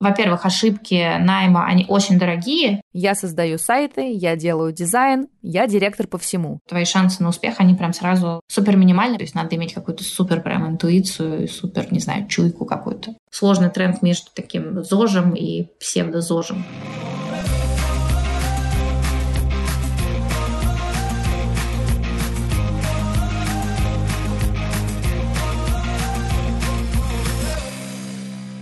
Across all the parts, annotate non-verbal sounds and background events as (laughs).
Во-первых, ошибки найма, они очень дорогие. Я создаю сайты, я делаю дизайн, я директор по всему. Твои шансы на успех, они прям сразу супер минимальны. То есть надо иметь какую-то супер прям интуицию, супер, не знаю, чуйку какую-то. Сложный тренд между таким зожем и псевдозожем.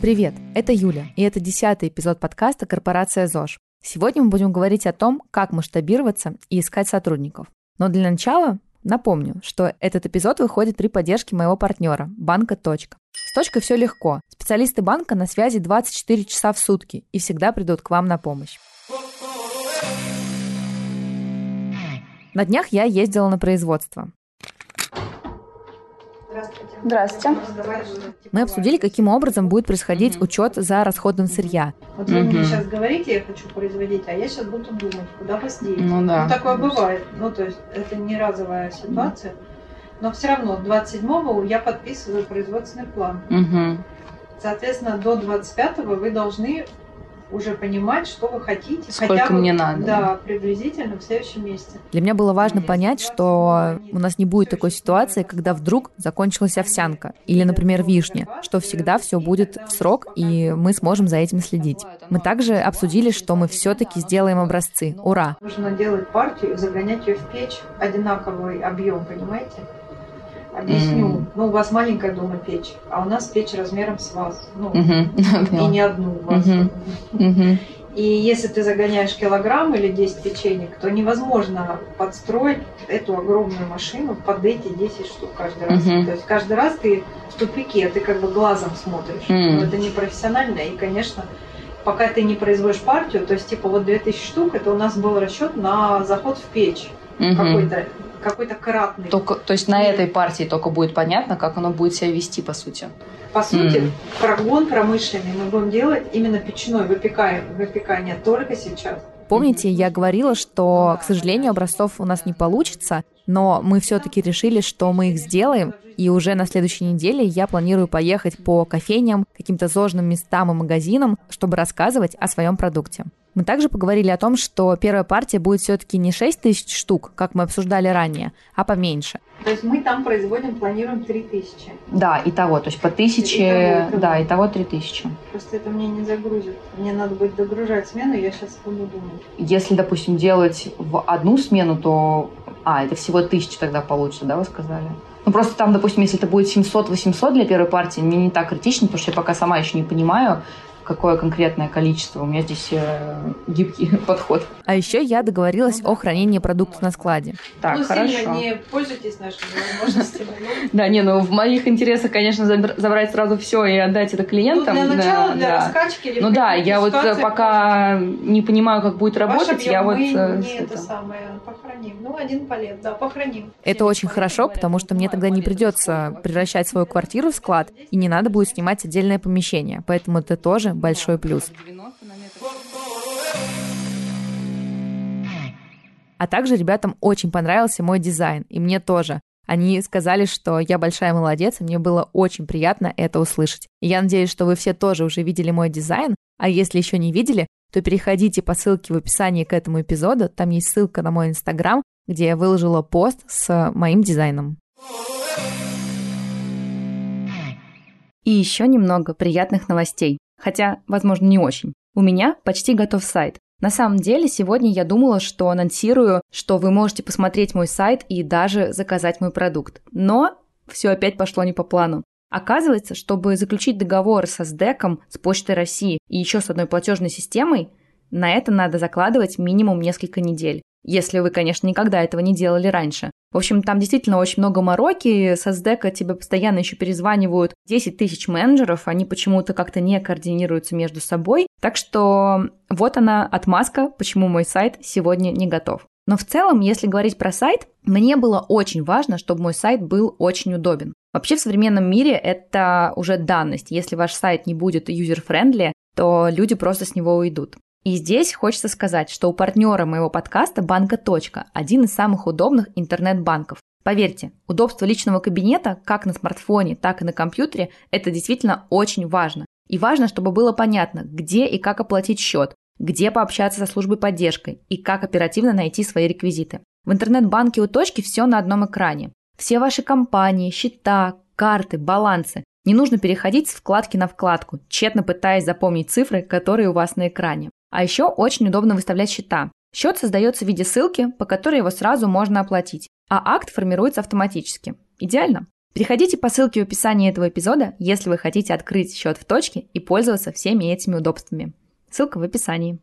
Привет, это Юля, и это десятый эпизод подкаста «Корпорация ЗОЖ». Сегодня мы будем говорить о том, как масштабироваться и искать сотрудников. Но для начала напомню, что этот эпизод выходит при поддержке моего партнера – банка «Точка». С «Точкой» все легко. Специалисты банка на связи 24 часа в сутки и всегда придут к вам на помощь. На днях я ездила на производство. Здравствуйте. Мы обсудили, каким образом будет происходить учет за расходом сырья. Вот вы мне сейчас говорите, я хочу производить, а я сейчас буду думать, куда посадить. Ну да. Ну, такое бывает. Ну, то есть это не разовая ситуация. Но все равно 27-го я подписываю производственный план. Угу. Соответственно, до 25-го вы должны уже понимать, что вы хотите. Сколько хотя бы, мне надо. Да, приблизительно в следующем месяце. Для меня было важно понять, что у нас не будет такой ситуации, когда вдруг закончилась овсянка или, например, вишня, что всегда все будет в срок, и мы сможем за этим следить. Мы также обсудили, что мы все-таки сделаем образцы. Ура! Нужно делать партию и загонять ее в печь. Одинаковый объем, понимаете? Объясню. Мгм. Ну, у вас маленькая дома печь, а у нас печь размером с вас. Ну, Угу. (laughs) и не одну у вас. Мгм. Угу. И если ты загоняешь килограмм или 10 печенек, то невозможно подстроить эту огромную машину под эти 10 штук каждый раз. Мгм. То есть каждый раз ты в тупике, ты как бы глазом смотришь. Мгм. Но это не профессионально. И, конечно, пока ты не производишь партию, то есть типа вот 2000 штук, это у нас был расчет на заход в печь. Какой-то какой-то кратный. Только, то есть на этой партии только будет понятно, как оно будет себя вести, по сути. По сути, Мгм. прогон промышленный мы будем делать именно печной, выпекаем, выпекание только сейчас. Помните, я говорила, что, к сожалению, образцов у нас не получится, но мы все-таки решили, что мы их сделаем, и уже на следующей неделе я планирую поехать по кофейням, каким-то зожным местам и магазинам, чтобы рассказывать о своем продукте. Мы также поговорили о том, что первая партия будет все-таки не 6 тысяч штук, как мы обсуждали ранее, а поменьше. То есть мы там производим, планируем 3000. Да, и того, то есть по тысяче, Итого, итого. да, и того три тысячи. Просто это мне не загрузит. Мне надо будет догружать смену, я сейчас буду думать. Если, допустим, делать в одну смену, то... А, это всего тысяча тогда получится, да, вы сказали? Ну, просто там, допустим, если это будет 700-800 для первой партии, мне не так критично, потому что я пока сама еще не понимаю, какое конкретное количество. У меня здесь э, гибкий (laughs) подход. А еще я договорилась о хранении продуктов на складе. Так, ну, хорошо. сильно не пользуйтесь нашими возможностями. ну. Да, не, ну в моих интересах, конечно, забр- забрать сразу все и отдать это Ну, клиентам. для да, начала, для раскачки. или Ну да, я вот э, пока не понимаю, как будет работать, я вот... э, не это- самое похороним. Ну, один палет, да, похороним. Это очень хорошо, потому что мне тогда не придется превращать свою квартиру в склад, и не надо будет снимать отдельное помещение, поэтому это тоже большой плюс. А также ребятам очень понравился мой дизайн, и мне тоже. Они сказали, что я большая молодец, и мне было очень приятно это услышать. Я надеюсь, что вы все тоже уже видели мой дизайн, а если еще не видели, то переходите по ссылке в описании к этому эпизоду, там есть ссылка на мой инстаграм, где я выложила пост с моим дизайном. И еще немного приятных новостей. Хотя, возможно, не очень. У меня почти готов сайт. На самом деле, сегодня я думала, что анонсирую, что вы можете посмотреть мой сайт и даже заказать мой продукт. Но все опять пошло не по плану. Оказывается, чтобы заключить договор со СДЭКом, с Почтой России и еще с одной платежной системой, на это надо закладывать минимум несколько недель. Если вы, конечно, никогда этого не делали раньше. В общем, там действительно очень много мороки. Со СДЭКа тебе постоянно еще перезванивают 10 тысяч менеджеров. Они почему-то как-то не координируются между собой. Так что вот она отмазка, почему мой сайт сегодня не готов. Но в целом, если говорить про сайт, мне было очень важно, чтобы мой сайт был очень удобен. Вообще в современном мире это уже данность. Если ваш сайт не будет user-friendly, то люди просто с него уйдут. И здесь хочется сказать, что у партнера моего подкаста банка «Точка» один из самых удобных интернет-банков. Поверьте, удобство личного кабинета как на смартфоне, так и на компьютере – это действительно очень важно. И важно, чтобы было понятно, где и как оплатить счет, где пообщаться со службой поддержки и как оперативно найти свои реквизиты. В интернет-банке у точки все на одном экране. Все ваши компании, счета, карты, балансы. Не нужно переходить с вкладки на вкладку, тщетно пытаясь запомнить цифры, которые у вас на экране. А еще очень удобно выставлять счета. Счет создается в виде ссылки, по которой его сразу можно оплатить, а акт формируется автоматически. Идеально? Переходите по ссылке в описании этого эпизода, если вы хотите открыть счет в точке и пользоваться всеми этими удобствами. Ссылка в описании.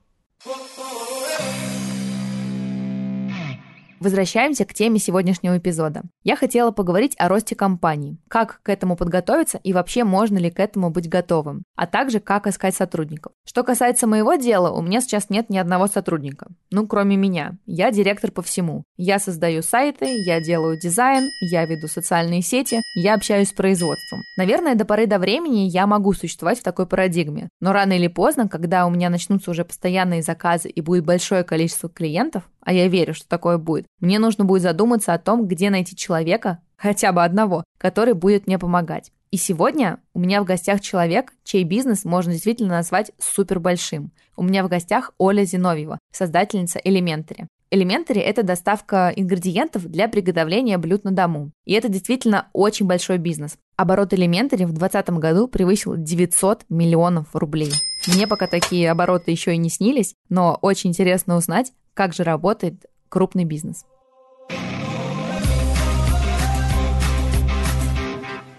Возвращаемся к теме сегодняшнего эпизода. Я хотела поговорить о росте компании, как к этому подготовиться и вообще можно ли к этому быть готовым, а также как искать сотрудников. Что касается моего дела, у меня сейчас нет ни одного сотрудника. Ну, кроме меня. Я директор по всему. Я создаю сайты, я делаю дизайн, я веду социальные сети, я общаюсь с производством. Наверное, до поры до времени я могу существовать в такой парадигме. Но рано или поздно, когда у меня начнутся уже постоянные заказы и будет большое количество клиентов, а я верю, что такое будет, мне нужно будет задуматься о том, где найти человека, хотя бы одного, который будет мне помогать. И сегодня у меня в гостях человек, чей бизнес можно действительно назвать супер большим. У меня в гостях Оля Зиновьева, создательница Elementary. Elementary – это доставка ингредиентов для приготовления блюд на дому. И это действительно очень большой бизнес. Оборот Elementary в 2020 году превысил 900 миллионов рублей. Мне пока такие обороты еще и не снились, но очень интересно узнать, как же работает крупный бизнес.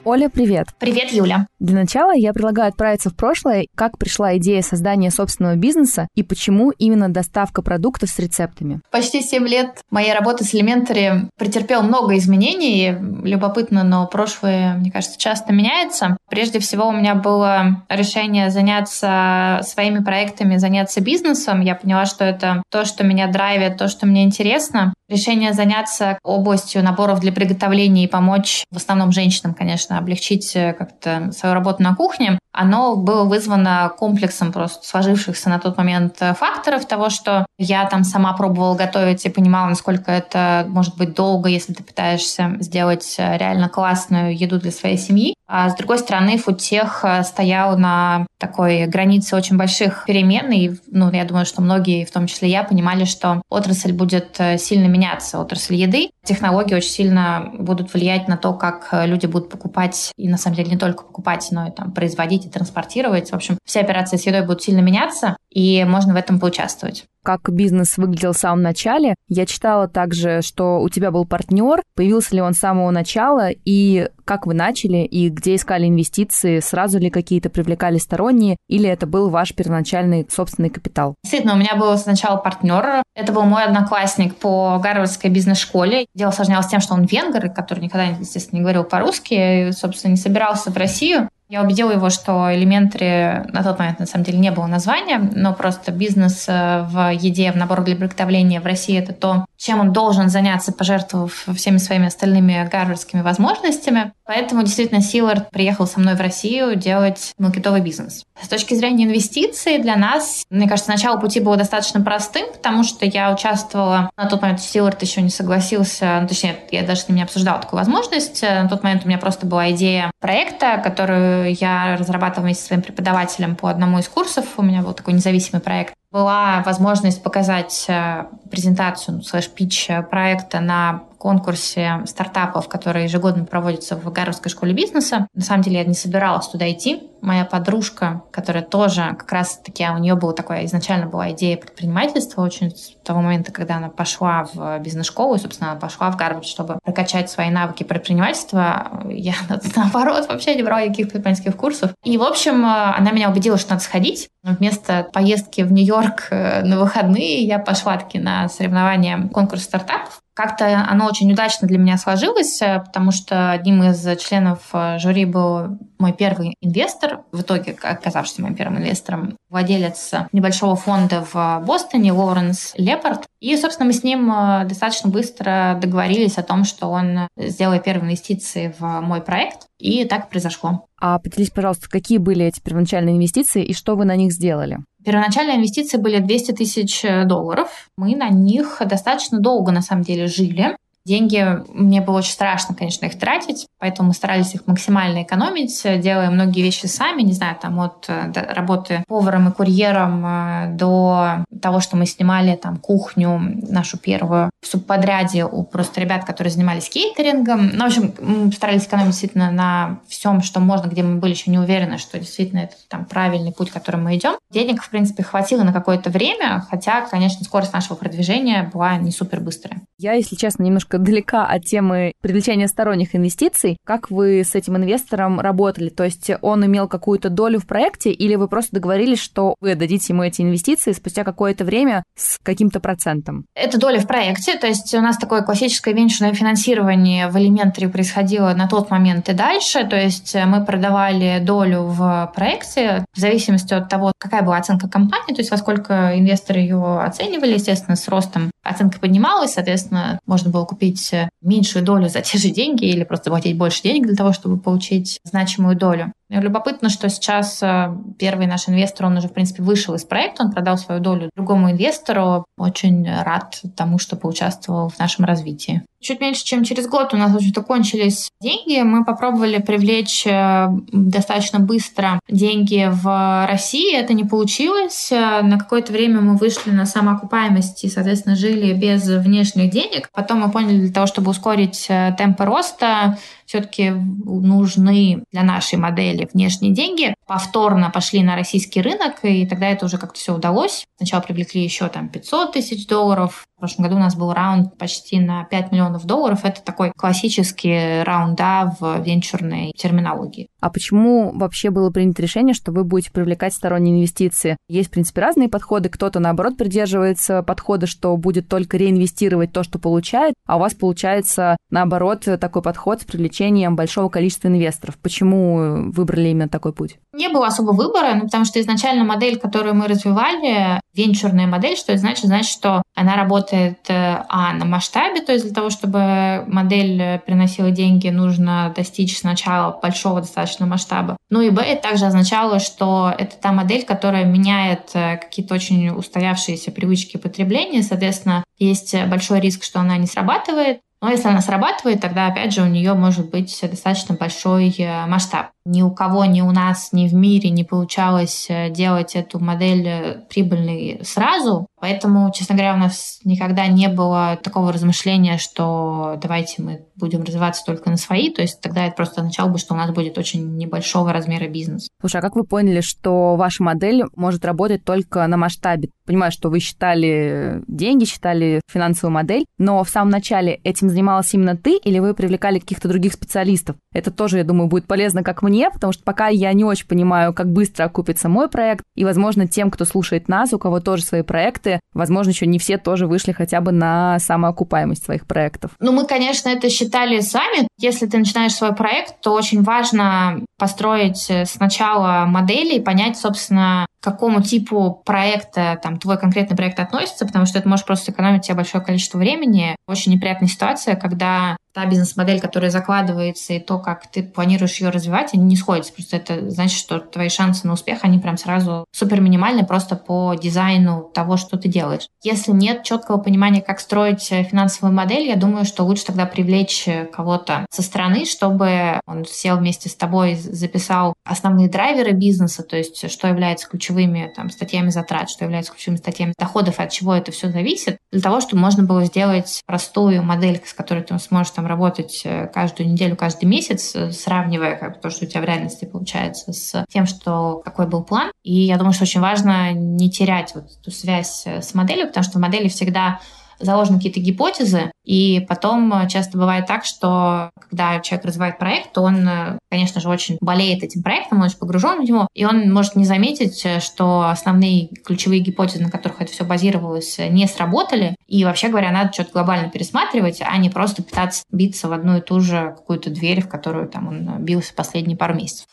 Оля, привет. Привет, Юля. Для начала я предлагаю отправиться в прошлое, как пришла идея создания собственного бизнеса и почему именно доставка продуктов с рецептами. Почти 7 лет моей работы с Elementary претерпел много изменений. Любопытно, но прошлое, мне кажется, часто меняется. Прежде всего у меня было решение заняться своими проектами, заняться бизнесом. Я поняла, что это то, что меня драйвит, то, что мне интересно. Решение заняться областью наборов для приготовления и помочь в основном женщинам, конечно, облегчить э, как-то свою работу на кухне, оно было вызвано комплексом просто сложившихся на тот момент э, факторов того, что я там сама пробовала готовить и понимала, насколько это может быть долго, если ты пытаешься сделать э, реально классную еду для своей семьи. А с другой стороны, фудтех стоял на такой границе очень больших перемен, и ну, я думаю, что многие, в том числе я, понимали, что отрасль будет сильно меняться, отрасль еды. Технологии очень сильно будут влиять на то, как люди будут покупать, и на самом деле не только покупать, но и там производить и транспортировать. В общем, все операции с едой будут сильно меняться, и можно в этом поучаствовать как бизнес выглядел в самом начале. Я читала также, что у тебя был партнер, появился ли он с самого начала, и как вы начали, и где искали инвестиции, сразу ли какие-то привлекали сторонние, или это был ваш первоначальный собственный капитал? Действительно, у меня был сначала партнер, это был мой одноклассник по Гарвардской бизнес-школе. Дело осложнялось тем, что он венгер, который никогда, естественно, не говорил по-русски, и, собственно, не собирался в Россию. Я убедила его, что Elementary на тот момент на самом деле не было названия, но просто бизнес э, в еде, в набор для приготовления в России это то, чем он должен заняться, пожертвовав всеми своими остальными гарвардскими возможностями. Поэтому действительно Силард приехал со мной в Россию делать маркетовый бизнес. С точки зрения инвестиций для нас, мне кажется, начало пути было достаточно простым, потому что я участвовала, на тот момент Силард еще не согласился, ну, точнее, я даже с ним не обсуждала такую возможность. На тот момент у меня просто была идея проекта, которую я разрабатывала вместе со своим преподавателем по одному из курсов. У меня был такой независимый проект была возможность показать э, презентацию, ну, слэш-пич проекта на конкурсе стартапов, который ежегодно проводится в Гарвардской школе бизнеса. На самом деле я не собиралась туда идти. Моя подружка, которая тоже как раз-таки, у нее была такая, изначально была идея предпринимательства очень с того момента, когда она пошла в бизнес-школу, и, собственно, она пошла в Гарвард, чтобы прокачать свои навыки предпринимательства. Я, (laughs) наоборот, вообще не брала никаких предпринимательских курсов. И, в общем, она меня убедила, что надо сходить. Вместо поездки в Нью-Йорк э, на выходные я пошла таки на соревнования конкурс стартапов. Как-то оно очень удачно для меня сложилось, э, потому что одним из членов э, жюри был мой первый инвестор, в итоге оказавшийся моим первым инвестором, владелец небольшого фонда в Бостоне, Лоуренс Лепард. И, собственно, мы с ним э, достаточно быстро договорились о том, что он сделает первые инвестиции в мой проект. И так произошло. А поделись, пожалуйста, какие были эти первоначальные инвестиции и что вы на них сделали? Первоначальные инвестиции были 200 тысяч долларов. Мы на них достаточно долго, на самом деле, жили. Деньги, мне было очень страшно, конечно, их тратить, поэтому мы старались их максимально экономить, делая многие вещи сами, не знаю, там от э, работы поваром и курьером э, до того, что мы снимали там кухню нашу первую в субподряде у просто ребят, которые занимались кейтерингом. Ну, в общем, мы старались экономить действительно на всем, что можно, где мы были еще не уверены, что действительно это там правильный путь, которым мы идем. Денег, в принципе, хватило на какое-то время, хотя, конечно, скорость нашего продвижения была не супер быстрая. Я, если честно, немножко немножко далека от темы привлечения сторонних инвестиций. Как вы с этим инвестором работали? То есть он имел какую-то долю в проекте или вы просто договорились, что вы дадите ему эти инвестиции спустя какое-то время с каким-то процентом? Это доля в проекте, то есть у нас такое классическое венчурное финансирование в элементаре происходило на тот момент и дальше, то есть мы продавали долю в проекте в зависимости от того, какая была оценка компании, то есть во сколько инвесторы ее оценивали, естественно, с ростом оценка поднималась, соответственно, можно было купить купить э, меньшую долю за те же деньги или просто платить больше денег для того, чтобы получить значимую долю. Любопытно, что сейчас э, первый наш инвестор, он уже, в принципе, вышел из проекта, он продал свою долю другому инвестору. Очень рад тому, что поучаствовал в нашем развитии. Чуть меньше, чем через год у нас уже кончились деньги. Мы попробовали привлечь э, достаточно быстро деньги в России. Это не получилось. На какое-то время мы вышли на самоокупаемость и, соответственно, жили без внешних денег. Потом мы поняли, для того, чтобы ускорить э, темпы роста, все-таки нужны для нашей модели внешние деньги. Повторно пошли на российский рынок, и тогда это уже как-то все удалось. Сначала привлекли еще там 500 тысяч долларов, прошлом году у нас был раунд почти на 5 миллионов долларов. Это такой классический раунд да, в венчурной терминологии. А почему вообще было принято решение, что вы будете привлекать сторонние инвестиции? Есть, в принципе, разные подходы. Кто-то, наоборот, придерживается подхода, что будет только реинвестировать то, что получает, а у вас получается, наоборот, такой подход с привлечением большого количества инвесторов. Почему выбрали именно такой путь? Не было особо выбора, ну, потому что изначально модель, которую мы развивали, венчурная модель, что это значит? Значит, что она работает работает э, а на масштабе, то есть для того, чтобы модель приносила деньги, нужно достичь сначала большого достаточно масштаба. Ну и б, это также означало, что это та модель, которая меняет э, какие-то очень устоявшиеся привычки потребления, соответственно, есть большой риск, что она не срабатывает, но если она срабатывает, тогда, опять же, у нее может быть достаточно большой э, масштаб. Ни у кого, ни у нас, ни в мире не получалось э, делать эту модель э, прибыльной сразу. Поэтому, честно говоря, у нас никогда не было такого размышления, что давайте мы будем развиваться только на свои. То есть тогда это просто означало бы, что у нас будет очень небольшого размера бизнес. Слушай, а как вы поняли, что ваша модель может работать только на масштабе? Понимаю, что вы считали деньги, считали финансовую модель, но в самом начале этим занималась именно ты или вы привлекали каких-то других специалистов? Это тоже, я думаю, будет полезно как мне, потому что пока я не очень понимаю, как быстро окупится мой проект, и, возможно, тем, кто слушает нас, у кого тоже свои проекты, возможно, еще не все тоже вышли хотя бы на самоокупаемость своих проектов. Ну, мы, конечно, это считали сами. Если ты начинаешь свой проект, то очень важно построить сначала модели и понять, собственно, к какому типу проекта там твой конкретный проект относится, потому что это может просто сэкономить тебе большое количество времени. Очень неприятная ситуация, когда та бизнес-модель, которая закладывается, и то, как ты планируешь ее развивать, они не сходятся. Просто это значит, что твои шансы на успех, они прям сразу супер минимальны просто по дизайну того, что ты делаешь. Если нет четкого понимания, как строить э, финансовую модель, я думаю, что лучше тогда привлечь э, кого-то со стороны, чтобы он сел вместе с тобой, записал основные драйверы бизнеса, то есть что является ключевыми там, статьями затрат, что является ключевыми статьями доходов, от чего это все зависит, для того, чтобы можно было сделать простую модель, с которой ты сможешь там там работать э, каждую неделю, каждый месяц, э, сравнивая как то, что у тебя в реальности получается, с тем, что какой был план. И я думаю, что очень важно не терять вот эту связь э, с моделью, потому что в модели всегда заложены какие-то гипотезы, и потом э, часто бывает так, что когда человек развивает проект, то он, э, конечно же, очень болеет этим проектом, он очень погружен в него, и он может не заметить, э, что основные ключевые гипотезы, на которых это все базировалось, не сработали, и вообще говоря, надо что-то глобально пересматривать, а не просто пытаться биться в одну и ту же какую-то дверь, в которую там он бился последние пару месяцев.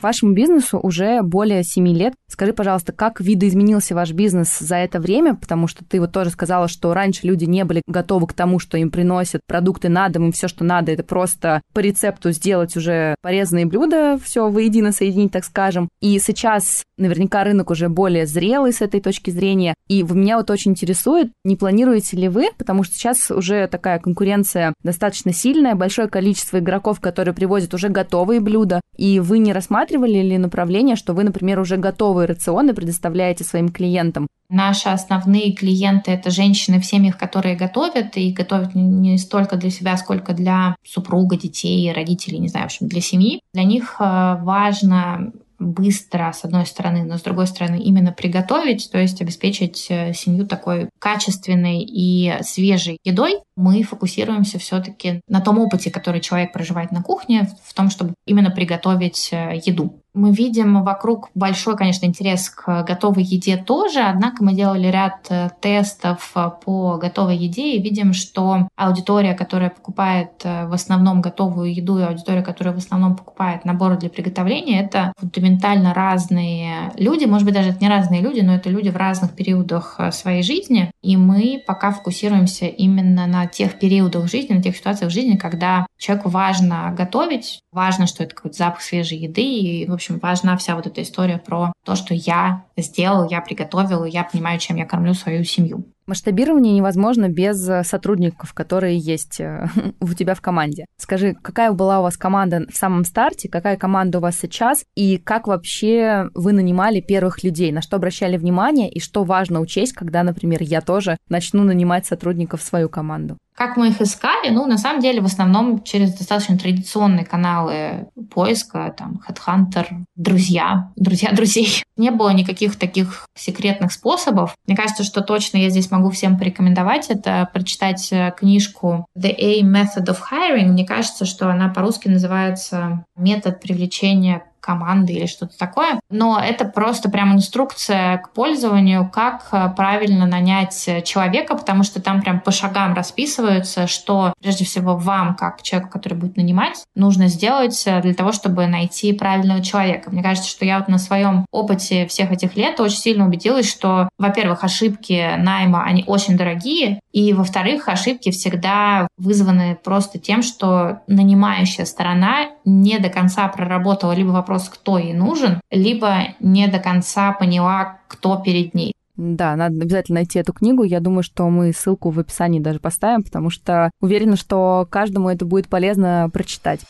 Вашему бизнесу уже более 7 лет. Скажи, пожалуйста, как видоизменился ваш бизнес за это время? Потому что ты вот тоже сказала, что раньше люди не были готовы к тому, что им приносят продукты на дом, им все, что надо, это просто по рецепту сделать уже порезанные блюда, все воедино соединить, так скажем. И сейчас наверняка рынок уже более зрелый с этой точки зрения. И меня вот очень интересует, не планируете ли вы, потому что сейчас уже такая конкуренция достаточно сильная, большое количество игроков, которые привозят уже готовые блюда, и вы не рассматривали ли направление, что вы, например, уже готовые рационы предоставляете своим клиентам? Наши основные клиенты – это женщины в семьях, которые готовят, и готовят не столько для себя, сколько для супруга, детей, родителей, не знаю, в общем, для семьи. Для них э, важно быстро, с одной стороны, но с другой стороны именно приготовить, то есть обеспечить э, семью такой качественной и свежей едой, мы фокусируемся все-таки на том опыте, который человек проживает на кухне, в том, чтобы именно приготовить э, еду. Мы видим вокруг большой, конечно, интерес к готовой еде тоже, однако мы делали ряд э, тестов э, по готовой еде и видим, что аудитория, которая покупает э, в основном готовую еду и аудитория, которая в основном покупает наборы для приготовления, это фундаментально разные люди. Может быть, даже это не разные люди, но это люди в разных периодах своей жизни. И мы пока фокусируемся именно на тех периодах жизни, на тех ситуациях жизни, когда человеку важно готовить, важно, что это какой-то запах свежей еды, и, в общем, важна вся вот эта история про то, что я сделал, я приготовил, и я понимаю, чем я кормлю свою семью. Масштабирование невозможно без э, сотрудников, которые есть э, (laughs) у тебя в команде. Скажи, какая была у вас команда в самом старте, какая команда у вас сейчас, и как вообще вы нанимали первых людей, на что обращали внимание, и что важно учесть, когда, например, я тоже начну нанимать сотрудников в свою команду? Как мы их искали? Ну, на самом деле, в основном через достаточно традиционные каналы поиска, там, Headhunter, друзья, друзья (laughs) друзей. Не было никаких таких секретных способов. Мне кажется, что точно я здесь могу всем порекомендовать, это прочитать э, книжку The A Method of Hiring. Мне кажется, что она по-русски называется «Метод привлечения команды или что-то такое. Но это просто прям инструкция к пользованию, как э, правильно нанять человека, потому что там прям по шагам расписывается, что прежде всего вам, как человеку, который будет нанимать, нужно сделать э, для того, чтобы найти правильного человека. Мне кажется, что я вот на своем опыте всех этих лет очень сильно убедилась, что, во-первых, ошибки найма, они очень дорогие, и, во-вторых, ошибки всегда вызваны просто тем, что нанимающая сторона не до конца проработала либо вопрос, кто ей нужен, либо не до конца поняла, кто перед ней. Да, надо обязательно найти эту книгу. Я думаю, что мы ссылку в описании даже поставим, потому что уверена, что каждому это будет полезно прочитать.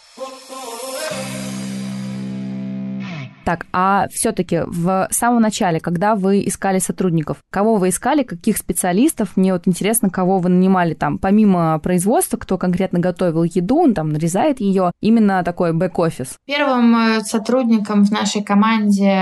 Так, а все-таки в самом начале, когда вы искали сотрудников, кого вы искали, каких специалистов? Мне вот интересно, кого вы нанимали там, помимо производства, кто конкретно готовил еду, он там нарезает ее, именно такой бэк-офис. Первым э, сотрудником в нашей команде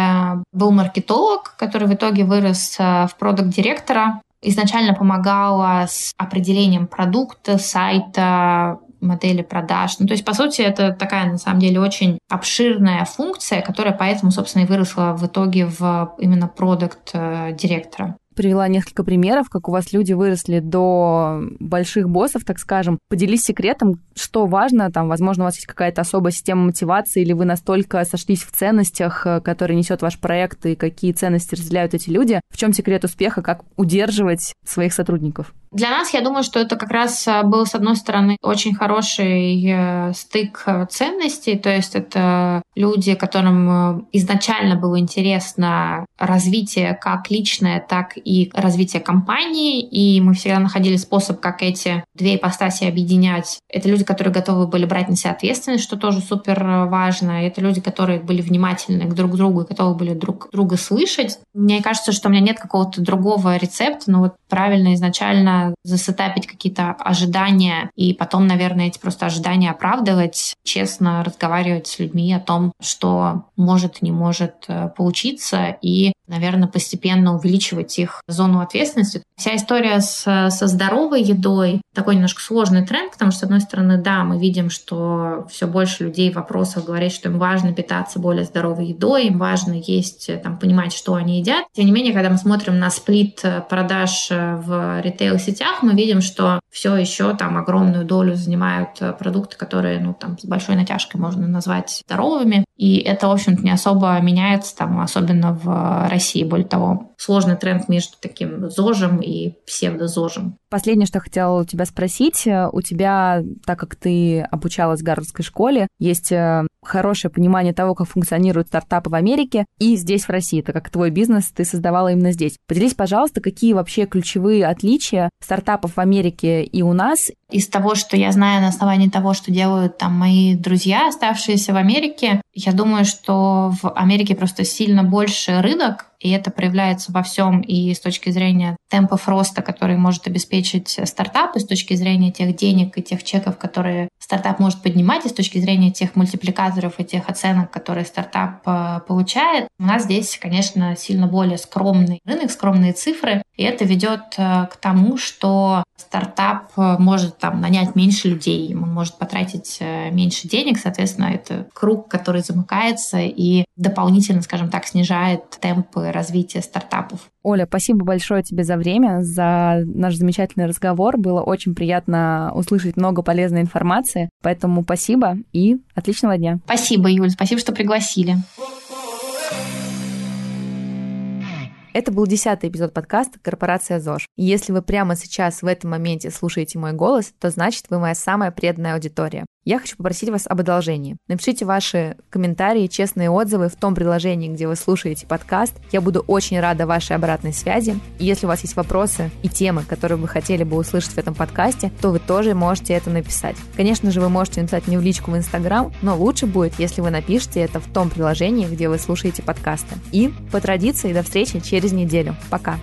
был маркетолог, который в итоге вырос э, в продукт-директора изначально помогала с определением продукта, сайта, модели продаж. Ну, то есть, по сути, это такая, на самом деле, очень обширная функция, которая поэтому, собственно, и выросла в итоге в именно продукт э, директора привела несколько примеров, как у вас люди выросли до больших боссов, так скажем. Поделись секретом, что важно, там, возможно, у вас есть какая-то особая система мотивации, или вы настолько сошлись в ценностях, э, которые несет ваш проект, и какие ценности разделяют эти люди. В чем секрет успеха, как удерживать своих сотрудников? Для нас, я думаю, что это как раз э, был, с одной стороны, очень хороший э, стык ценностей, то есть это люди, которым изначально было интересно развитие как личное, так и развитие компании, и мы всегда находили способ, как эти две ипостаси объединять. Это люди, которые готовы были брать на себя ответственность, что тоже супер важно. Это люди, которые были внимательны к друг другу и готовы были друг друга слышать. Мне кажется, что у меня нет какого-то другого рецепта, но вот правильно изначально засетапить какие-то ожидания и потом, наверное, эти просто ожидания оправдывать, честно разговаривать с людьми о том, что может, не может э, получиться, и, наверное, постепенно увеличивать их зону ответственности. Вся история с, со здоровой едой такой немножко сложный тренд, потому что, с одной стороны, да, мы видим, что все больше людей в вопросах говорит, что им важно питаться более здоровой едой, им важно есть, там, понимать, что они едят. Тем не менее, когда мы смотрим на сплит продаж в ритейл-сетях, мы видим, что все еще там огромную долю занимают продукты, которые, ну, там, с большой натяжкой можно назвать здоровыми. И это, в общем-то, не особо меняется, там, особенно в России. Более того, сложный тренд между таким ЗОЖем и псевдозожем. Последнее, что хотела у тебя спросить. У тебя, так как ты обучалась в Гарвардской школе, есть э, хорошее понимание того, как функционируют стартапы в Америке и здесь, в России, так как твой бизнес ты создавала именно здесь. Поделись, пожалуйста, какие вообще ключевые отличия стартапов в Америке и у нас? Из того, что я знаю на основании того, что делают там мои друзья, оставшиеся в Америке, я думаю, что в Америке просто сильно больше рынок, и это проявляется во всем и с точки зрения темпов роста, который может обеспечить стартап, и с точки зрения тех денег и тех чеков, которые стартап может поднимать, и с точки зрения тех мультипликаторов и тех оценок, которые стартап э, получает. У нас здесь, конечно, сильно более скромный рынок, скромные цифры, и это ведет э, к тому, что стартап э, может там нанять меньше людей, он может потратить меньше денег, соответственно, это круг, который замыкается и дополнительно, скажем так, снижает темпы развития стартапов. Оля, спасибо большое тебе за время, за наш замечательный разговор. Было очень приятно услышать много полезной информации. Поэтому спасибо и отличного дня. Спасибо, Юль, спасибо, что пригласили. Это был десятый эпизод подкаста «Корпорация ЗОЖ». И если вы прямо сейчас в этом моменте слушаете мой голос, то значит вы моя самая преданная аудитория. Я хочу попросить вас об одолжении. Напишите ваши комментарии, честные отзывы в том приложении, где вы слушаете подкаст. Я буду очень рада вашей обратной связи. И если у вас есть вопросы и темы, которые вы хотели бы услышать в этом подкасте, то вы тоже можете это написать. Конечно же, вы можете написать мне в личку в Инстаграм, но лучше будет, если вы напишете это в том приложении, где вы слушаете подкасты. И по традиции до встречи через неделю. Пока!